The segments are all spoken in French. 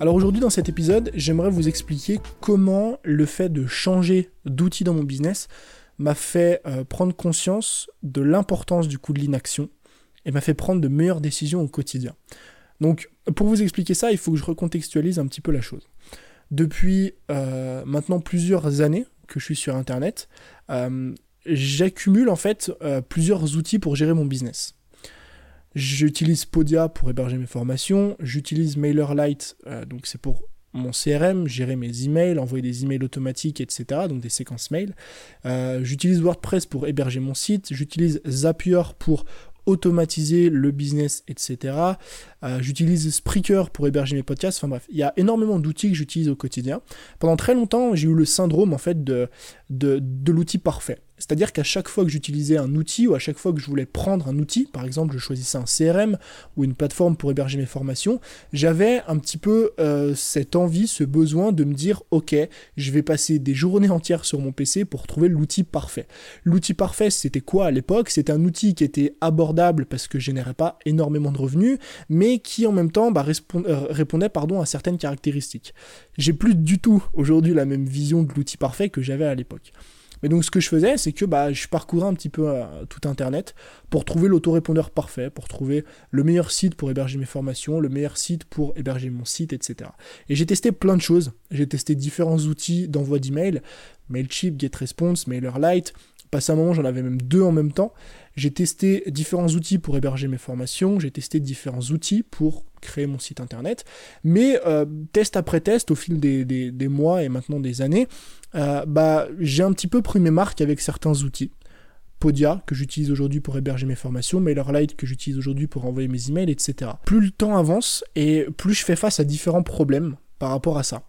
Alors aujourd'hui dans cet épisode, j'aimerais vous expliquer comment le fait de changer d'outil dans mon business m'a fait euh, prendre conscience de l'importance du coup de l'inaction et m'a fait prendre de meilleures décisions au quotidien. Donc pour vous expliquer ça, il faut que je recontextualise un petit peu la chose. Depuis euh, maintenant plusieurs années que je suis sur Internet, euh, j'accumule en fait plusieurs outils pour gérer mon business. J'utilise Podia pour héberger mes formations. J'utilise MailerLite, euh, donc c'est pour mon CRM, gérer mes emails, envoyer des emails automatiques, etc. Donc des séquences mail. Euh, j'utilise WordPress pour héberger mon site. J'utilise Zapier pour automatiser le business, etc. Euh, j'utilise Spreaker pour héberger mes podcasts. Enfin bref, il y a énormément d'outils que j'utilise au quotidien. Pendant très longtemps, j'ai eu le syndrome en fait de, de l'outil parfait. C'est-à-dire qu'à chaque fois que j'utilisais un outil ou à chaque fois que je voulais prendre un outil, par exemple je choisissais un CRM ou une plateforme pour héberger mes formations, j'avais un petit peu euh, cette envie, ce besoin de me dire ok, je vais passer des journées entières sur mon PC pour trouver l'outil parfait. L'outil parfait c'était quoi à l'époque? C'était un outil qui était abordable parce que je générais pas énormément de revenus, mais qui en même temps bah, euh, répondait pardon, à certaines caractéristiques. J'ai plus du tout aujourd'hui la même vision de l'outil parfait que j'avais à l'époque. Mais donc ce que je faisais, c'est que bah, je parcourais un petit peu euh, tout Internet pour trouver l'autorépondeur parfait, pour trouver le meilleur site pour héberger mes formations, le meilleur site pour héberger mon site, etc. Et j'ai testé plein de choses. J'ai testé différents outils d'envoi d'email, Mailchimp, GetResponse, MailerLite. Passé un moment, j'en avais même deux en même temps. J'ai testé différents outils pour héberger mes formations, j'ai testé différents outils pour créer mon site internet, mais euh, test après test, au fil des, mois et maintenant des années, euh, bah, j'ai un petit peu pris mes marques avec certains outils. Podia, que j'utilise aujourd'hui pour héberger mes formations, MailerLite, que j'utilise aujourd'hui pour envoyer mes emails, etc. Plus le temps avance et plus je fais face à différents problèmes par rapport à ça.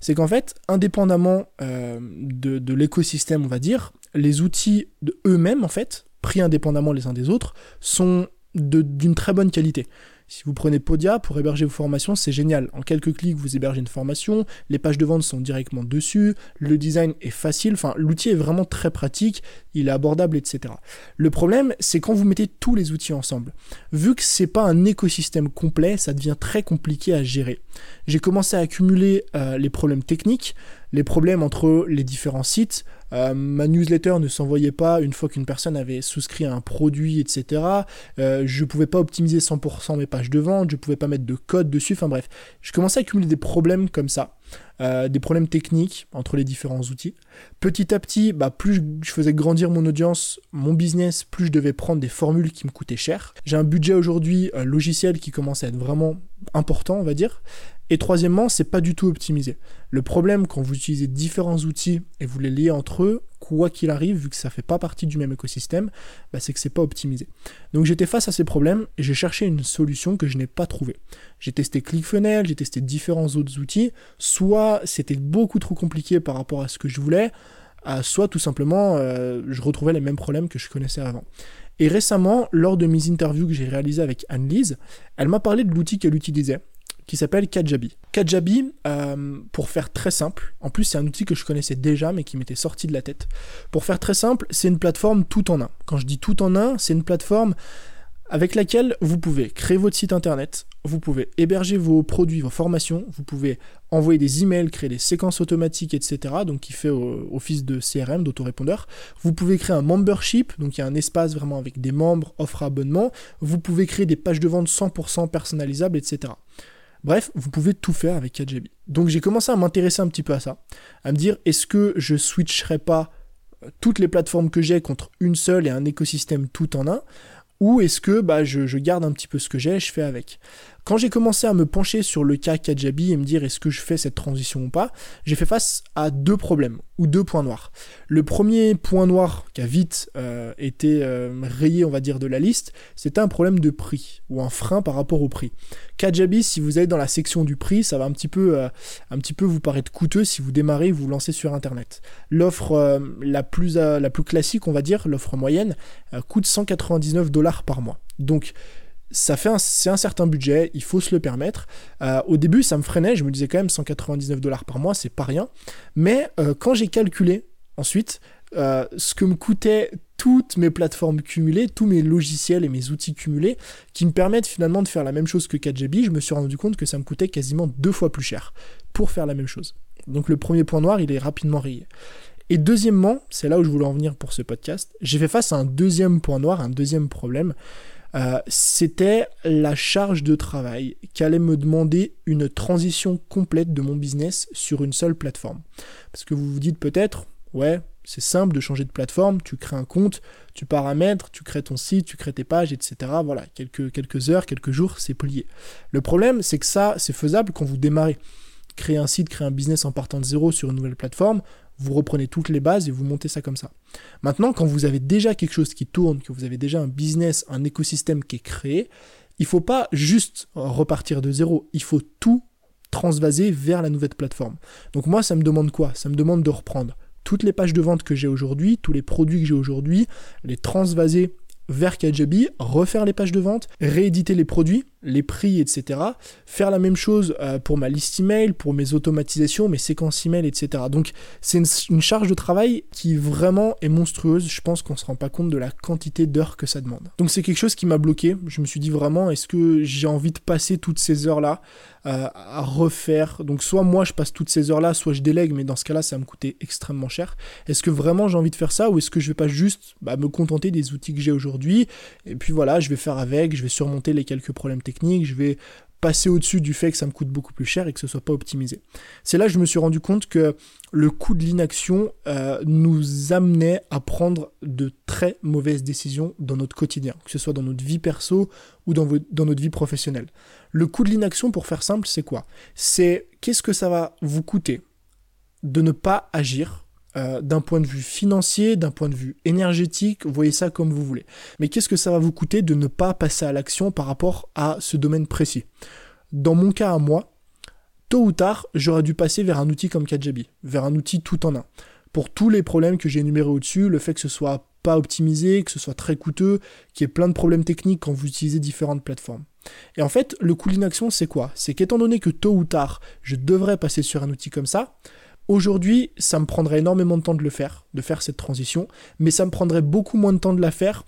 C'est qu'en fait, indépendamment euh, de, de l'écosystème, on va dire, les outils eux-mêmes, en fait, pris indépendamment les uns des autres, sont d'une très bonne qualité. Si vous prenez Podia pour héberger vos formations, c'est génial. En quelques clics, vous hébergez une formation, les pages de vente sont directement dessus, le design est facile, enfin l'outil est vraiment très pratique, il est abordable, etc. Le problème, c'est quand vous mettez tous les outils ensemble. Vu que c'est pas un écosystème complet, ça devient très compliqué à gérer. J'ai commencé à accumuler euh, les problèmes techniques, les problèmes entre les différents sites, euh, ma newsletter ne s'envoyait pas une fois qu'une personne avait souscrit à un produit, etc. Euh, je pouvais pas optimiser 100% mes pages de vente, je pouvais pas mettre de code dessus, enfin bref. Je commençais à accumuler des problèmes comme ça. Des problèmes techniques entre les différents outils. Petit à petit, bah, plus je faisais grandir mon audience, mon business, plus je devais prendre des formules qui me coûtaient cher. J'ai un budget aujourd'hui logiciel qui commence à être vraiment important, on va dire. Et troisièmement, c'est pas du tout optimisé. Le problème quand vous utilisez différents outils et vous les liez entre eux, quoi qu'il arrive, vu que ça fait pas partie du même écosystème, bah, c'est que c'est pas optimisé. Donc j'étais face à ces problèmes et j'ai cherché une solution que je n'ai pas trouvée. J'ai testé ClickFunnels, j'ai testé différents autres outils, soit c'était beaucoup trop compliqué par rapport à ce que je voulais, soit tout simplement euh, je retrouvais les mêmes problèmes que je connaissais avant. Et récemment, lors de mes interviews que j'ai réalisées avec Anne-Lise, elle m'a parlé de l'outil qu'elle utilisait qui s'appelle Kajabi. Kajabi, euh, pour faire très simple, en plus c'est un outil que je connaissais déjà mais qui m'était sorti de la tête. Pour faire très simple, c'est une plateforme tout en un. Quand je dis tout en un, c'est une plateforme avec laquelle vous pouvez créer votre site internet, vous pouvez héberger vos produits, vos formations, vous pouvez envoyer des emails, créer des séquences automatiques, etc. Donc qui fait office de CRM, d'autorépondeur. Vous pouvez créer un membership, donc il y a un espace vraiment avec des membres, offre abonnement. Vous pouvez créer des pages de vente 100% personnalisables, etc. Bref, vous pouvez tout faire avec Kajabi. Donc j'ai commencé à m'intéresser un petit peu à ça, à me dire est-ce que je switcherai pas euh, toutes les plateformes que j'ai contre une seule et un écosystème tout en un, ou est-ce que bah, je, garde un petit peu ce que j'ai et je fais avec? Quand j'ai commencé à me pencher sur le cas Kajabi et me dire est-ce que je fais cette transition ou pas, j'ai fait face à deux problèmes ou deux points noirs. Le premier point noir qui a vite euh, été euh, rayé, on va dire, de la liste, c'était un problème de prix ou un frein par rapport au prix. Kajabi, si vous allez dans la section du prix, ça va un petit peu, euh, un peu vous paraître coûteux si vous démarrez et vous, vous lancez sur Internet. L'offre la, plus, la plus classique, on va dire, l'offre moyenne, coûte 199 dollars par mois. Donc, ça fait c'est un certain budget, il faut se le permettre. Euh, au début, ça me freinait, je me disais quand même 199 dollars par mois, c'est pas rien. Mais euh, quand j'ai calculé ensuite, euh, ce que me coûtaient toutes mes plateformes cumulées, tous mes logiciels et mes outils cumulés, qui me permettent finalement de faire la même chose que 4GB, je me suis rendu compte que ça me coûtait quasiment deux fois plus cher pour faire la même chose. Donc le premier point noir, il est rapidement rayé. Et deuxièmement, c'est là où je voulais en venir pour ce podcast, j'ai fait face à un deuxième point noir, un deuxième problème. Euh, c'était la charge de travail qu'allait me demander une transition complète de mon business sur une seule plateforme. Parce que vous vous dites peut-être, ouais, c'est simple de changer de plateforme, tu crées un compte, tu paramètres, tu crées ton site, tu crées tes pages, etc. Voilà, quelques, quelques heures, quelques jours, c'est plié. Le problème, c'est que ça, c'est faisable quand vous démarrez. Créer un site, créer un business en partant de zéro sur une nouvelle plateforme, vous reprenez toutes les bases et vous montez ça comme ça. Maintenant, quand vous avez déjà quelque chose qui tourne, que vous avez déjà un business, un écosystème qui est créé, il ne faut pas juste repartir de zéro, il faut tout transvaser vers la nouvelle plateforme. Donc moi, ça me demande quoi? Ça me demande de reprendre toutes les pages de vente que j'ai aujourd'hui, tous les produits que j'ai aujourd'hui, les transvaser vers Kajabi, refaire les pages de vente, rééditer les produits, les prix, etc. Faire la même chose euh, pour ma liste email, pour mes automatisations, mes séquences email, etc. Donc c'est une, charge de travail qui vraiment est monstrueuse. Je pense qu'on se rend pas compte de la quantité d'heures que ça demande. Donc c'est quelque chose qui m'a bloqué. Je me suis dit vraiment, est-ce que j'ai envie de passer toutes ces heures-là euh, à refaire Donc soit moi je passe toutes ces heures-là, soit je délègue, mais dans ce cas-là ça va me coûter extrêmement cher. Est-ce que vraiment j'ai envie de faire ça ou est-ce que je vais pas juste bah, me contenter des outils que j'ai aujourd'hui et puis voilà, je vais faire avec, je vais surmonter les quelques problèmes techniques je vais passer au-dessus du fait que ça me coûte beaucoup plus cher et que ce soit pas optimisé. C'est là que je me suis rendu compte que le coût de l'inaction euh, nous amenait à prendre de très mauvaises décisions dans notre quotidien, que ce soit dans notre vie perso ou dans notre vie professionnelle. Le coût de l'inaction, pour faire simple, c'est quoi? C'est qu'est-ce que ça va vous coûter de ne pas agir euh, d'un point de vue financier, d'un point de vue énergétique, voyez ça comme vous voulez. Mais qu'est-ce que ça va vous coûter de ne pas passer à l'action par rapport à ce domaine précis? Dans mon cas à moi, tôt ou tard, j'aurais dû passer vers un outil comme Kajabi, vers un outil tout en un. Pour tous les problèmes que j'ai énumérés au-dessus, le fait que ce soit pas optimisé, que ce soit très coûteux, qu'il y ait plein de problèmes techniques quand vous utilisez différentes plateformes. Et en fait, le coût d'inaction, c'est quoi? C'est qu'étant donné que tôt ou tard, je devrais passer sur un outil comme ça, Aujourd'hui, ça me prendrait énormément de temps de le faire, de faire cette transition, mais ça me prendrait beaucoup moins de temps de la faire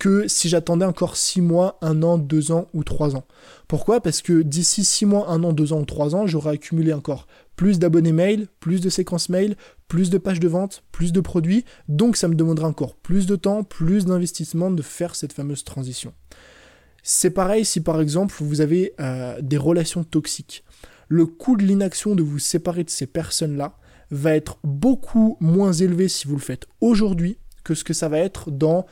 que si j'attendais encore 6 mois, 1 an, 2 ans ou 3 ans. Pourquoi? Parce que d'ici 6 mois, 1 an, 2 ans ou 3 ans, j'aurai accumulé encore plus d'abonnés mail, plus de séquences mail, plus de pages de vente, plus de produits, donc ça me demandera encore plus de temps, plus d'investissement de faire cette fameuse transition. C'est pareil si par exemple vous avez euh, des relations toxiques le coût de l'inaction de vous séparer de ces personnes-là va être beaucoup moins élevé si vous le faites aujourd'hui que ce que ça va être dans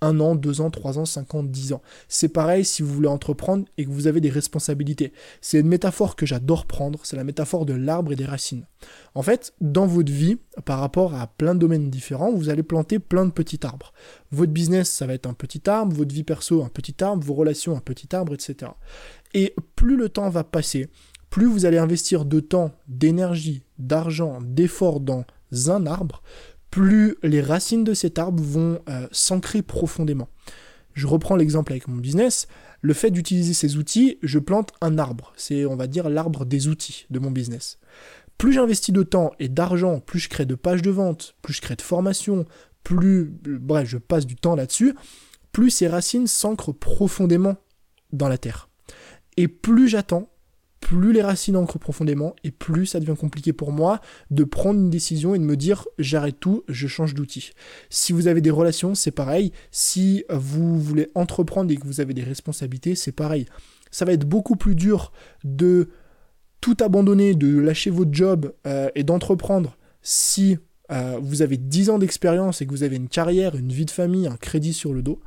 un an, deux ans, trois ans, cinq ans, dix ans. C'est pareil si vous voulez entreprendre et que vous avez des responsabilités. C'est une métaphore que j'adore prendre, c'est la métaphore de l'arbre et des racines. En fait, dans votre vie, par rapport à plein de domaines différents, vous allez planter plein de petits arbres. Votre business, ça va être un petit arbre, votre vie perso, un petit arbre, vos relations, un petit arbre, etc. Et plus le temps va passer, plus vous allez investir de temps, d'énergie, d'argent, d'efforts dans un arbre, plus les racines de cet arbre vont euh, s'ancrer profondément. Je reprends l'exemple avec mon business. Le fait d'utiliser ces outils, je plante un arbre. C'est, on va dire, l'arbre des outils de mon business. Plus j'investis de temps et d'argent, plus je crée de pages de vente, plus je crée de formations, plus, bref, je passe du temps là-dessus, plus ces racines s'ancrent profondément dans la terre. Et plus j'attends, plus les racines ancrent profondément et plus ça devient compliqué pour moi de prendre une décision et de me dire j'arrête tout, je change d'outil. Si vous avez des relations, c'est pareil. Si vous voulez entreprendre et que vous avez des responsabilités, c'est pareil. Ça va être beaucoup plus dur de tout abandonner, de lâcher votre job euh, et d'entreprendre si euh, vous avez 10 ans d'expérience et que vous avez une carrière, une vie de famille, un crédit sur le dos,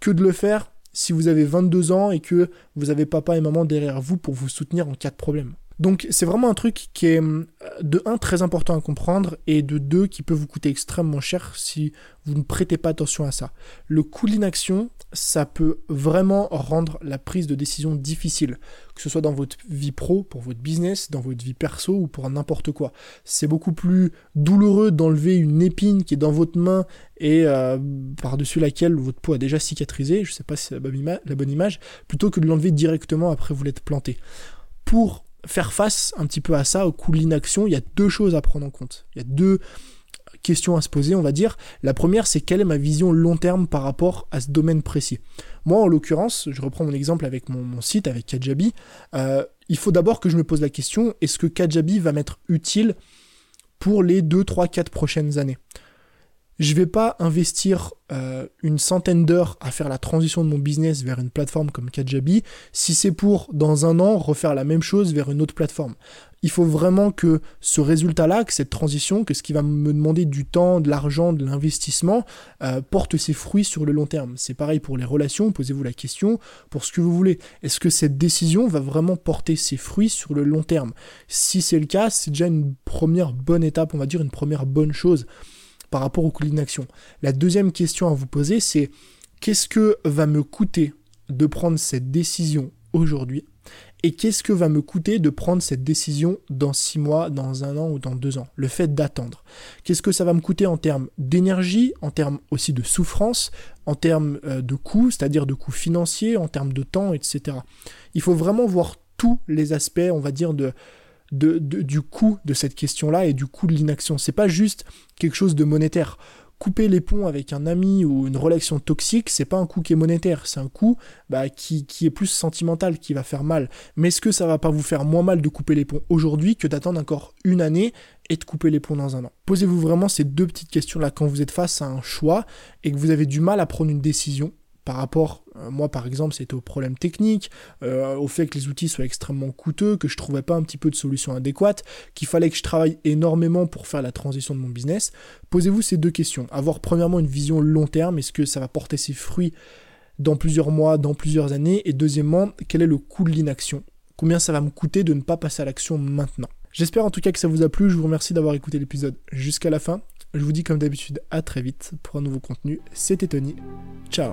que de le faire si vous avez 22 ans et que vous avez papa et maman derrière vous pour vous soutenir en cas de problème. Donc c'est vraiment un truc qui est euh, de un très important à comprendre et de deux qui peut vous coûter extrêmement cher si vous ne prêtez pas attention à ça. Le coût de l'inaction, ça peut vraiment rendre la prise de décision difficile, que ce soit dans votre vie pro, pour votre business, dans votre vie perso ou pour n'importe quoi. C'est beaucoup plus douloureux d'enlever une épine qui est dans votre main et euh, par-dessus laquelle votre peau a déjà cicatrisé, je sais pas si c'est la bonne image, plutôt que de l'enlever directement après vous l'être planté. Pour faire face un petit peu à ça, au coût de l'inaction, il y a deux choses à prendre en compte. Il y a deux questions à se poser, on va dire. La première, c'est quelle est ma vision long terme par rapport à ce domaine précis? Moi, en l'occurrence, je reprends mon exemple avec mon, site, avec Kajabi, euh, il faut d'abord que je me pose la question, est-ce que Kajabi va m'être utile pour les 2, 3, 4 prochaines années? Je vais pas investir euh, une centaine d'heures à faire la transition de mon business vers une plateforme comme Kajabi si c'est pour dans un an refaire la même chose vers une autre plateforme. Il faut vraiment que ce résultat-là, que cette transition, que ce qui va me demander du temps, de l'argent, de l'investissement, euh, porte ses fruits sur le long terme. C'est pareil pour les relations, posez-vous la question, pour ce que vous voulez. Est-ce que cette décision va vraiment porter ses fruits sur le long terme? Si c'est le cas, c'est déjà une première bonne étape, on va dire une première bonne chose par rapport au coût d'inaction. La deuxième question à vous poser, c'est qu'est-ce que va me coûter de prendre cette décision aujourd'hui et qu'est-ce que va me coûter de prendre cette décision dans six mois, dans un an ou dans deux ans? Le fait d'attendre. Qu'est-ce que ça va me coûter en termes d'énergie, en termes aussi de souffrance, en termes euh, de coûts, c'est-à-dire de coûts financiers, en termes de temps, etc. Il faut vraiment voir tous les aspects, on va dire, de, du coût de cette question-là et du coût de l'inaction. C'est pas juste quelque chose de monétaire. Couper les ponts avec un ami ou une relation toxique, c'est pas un coût qui est monétaire, c'est un coût bah, qui, qui, est plus sentimental, qui va faire mal. Mais est-ce que ça va pas vous faire moins mal de couper les ponts aujourd'hui que d'attendre encore une année et de couper les ponts dans un an? Posez-vous vraiment ces deux petites questions-là quand vous êtes face à un choix et que vous avez du mal à prendre une décision par rapport, euh, moi par exemple, c'était au problème technique, euh, au fait que les outils soient extrêmement coûteux, que je trouvais pas un petit peu de solution adéquate, qu'il fallait que je travaille énormément pour faire la transition de mon business. Posez-vous ces deux questions. Avoir premièrement une vision long terme, est-ce que ça va porter ses fruits dans plusieurs mois, dans plusieurs années? Et deuxièmement, quel est le coût de l'inaction? Combien ça va me coûter de ne pas passer à l'action maintenant? J'espère en tout cas que ça vous a plu, je vous remercie d'avoir écouté l'épisode jusqu'à la fin. Je vous dis comme d'habitude à très vite pour un nouveau contenu. C'était Tony. Ciao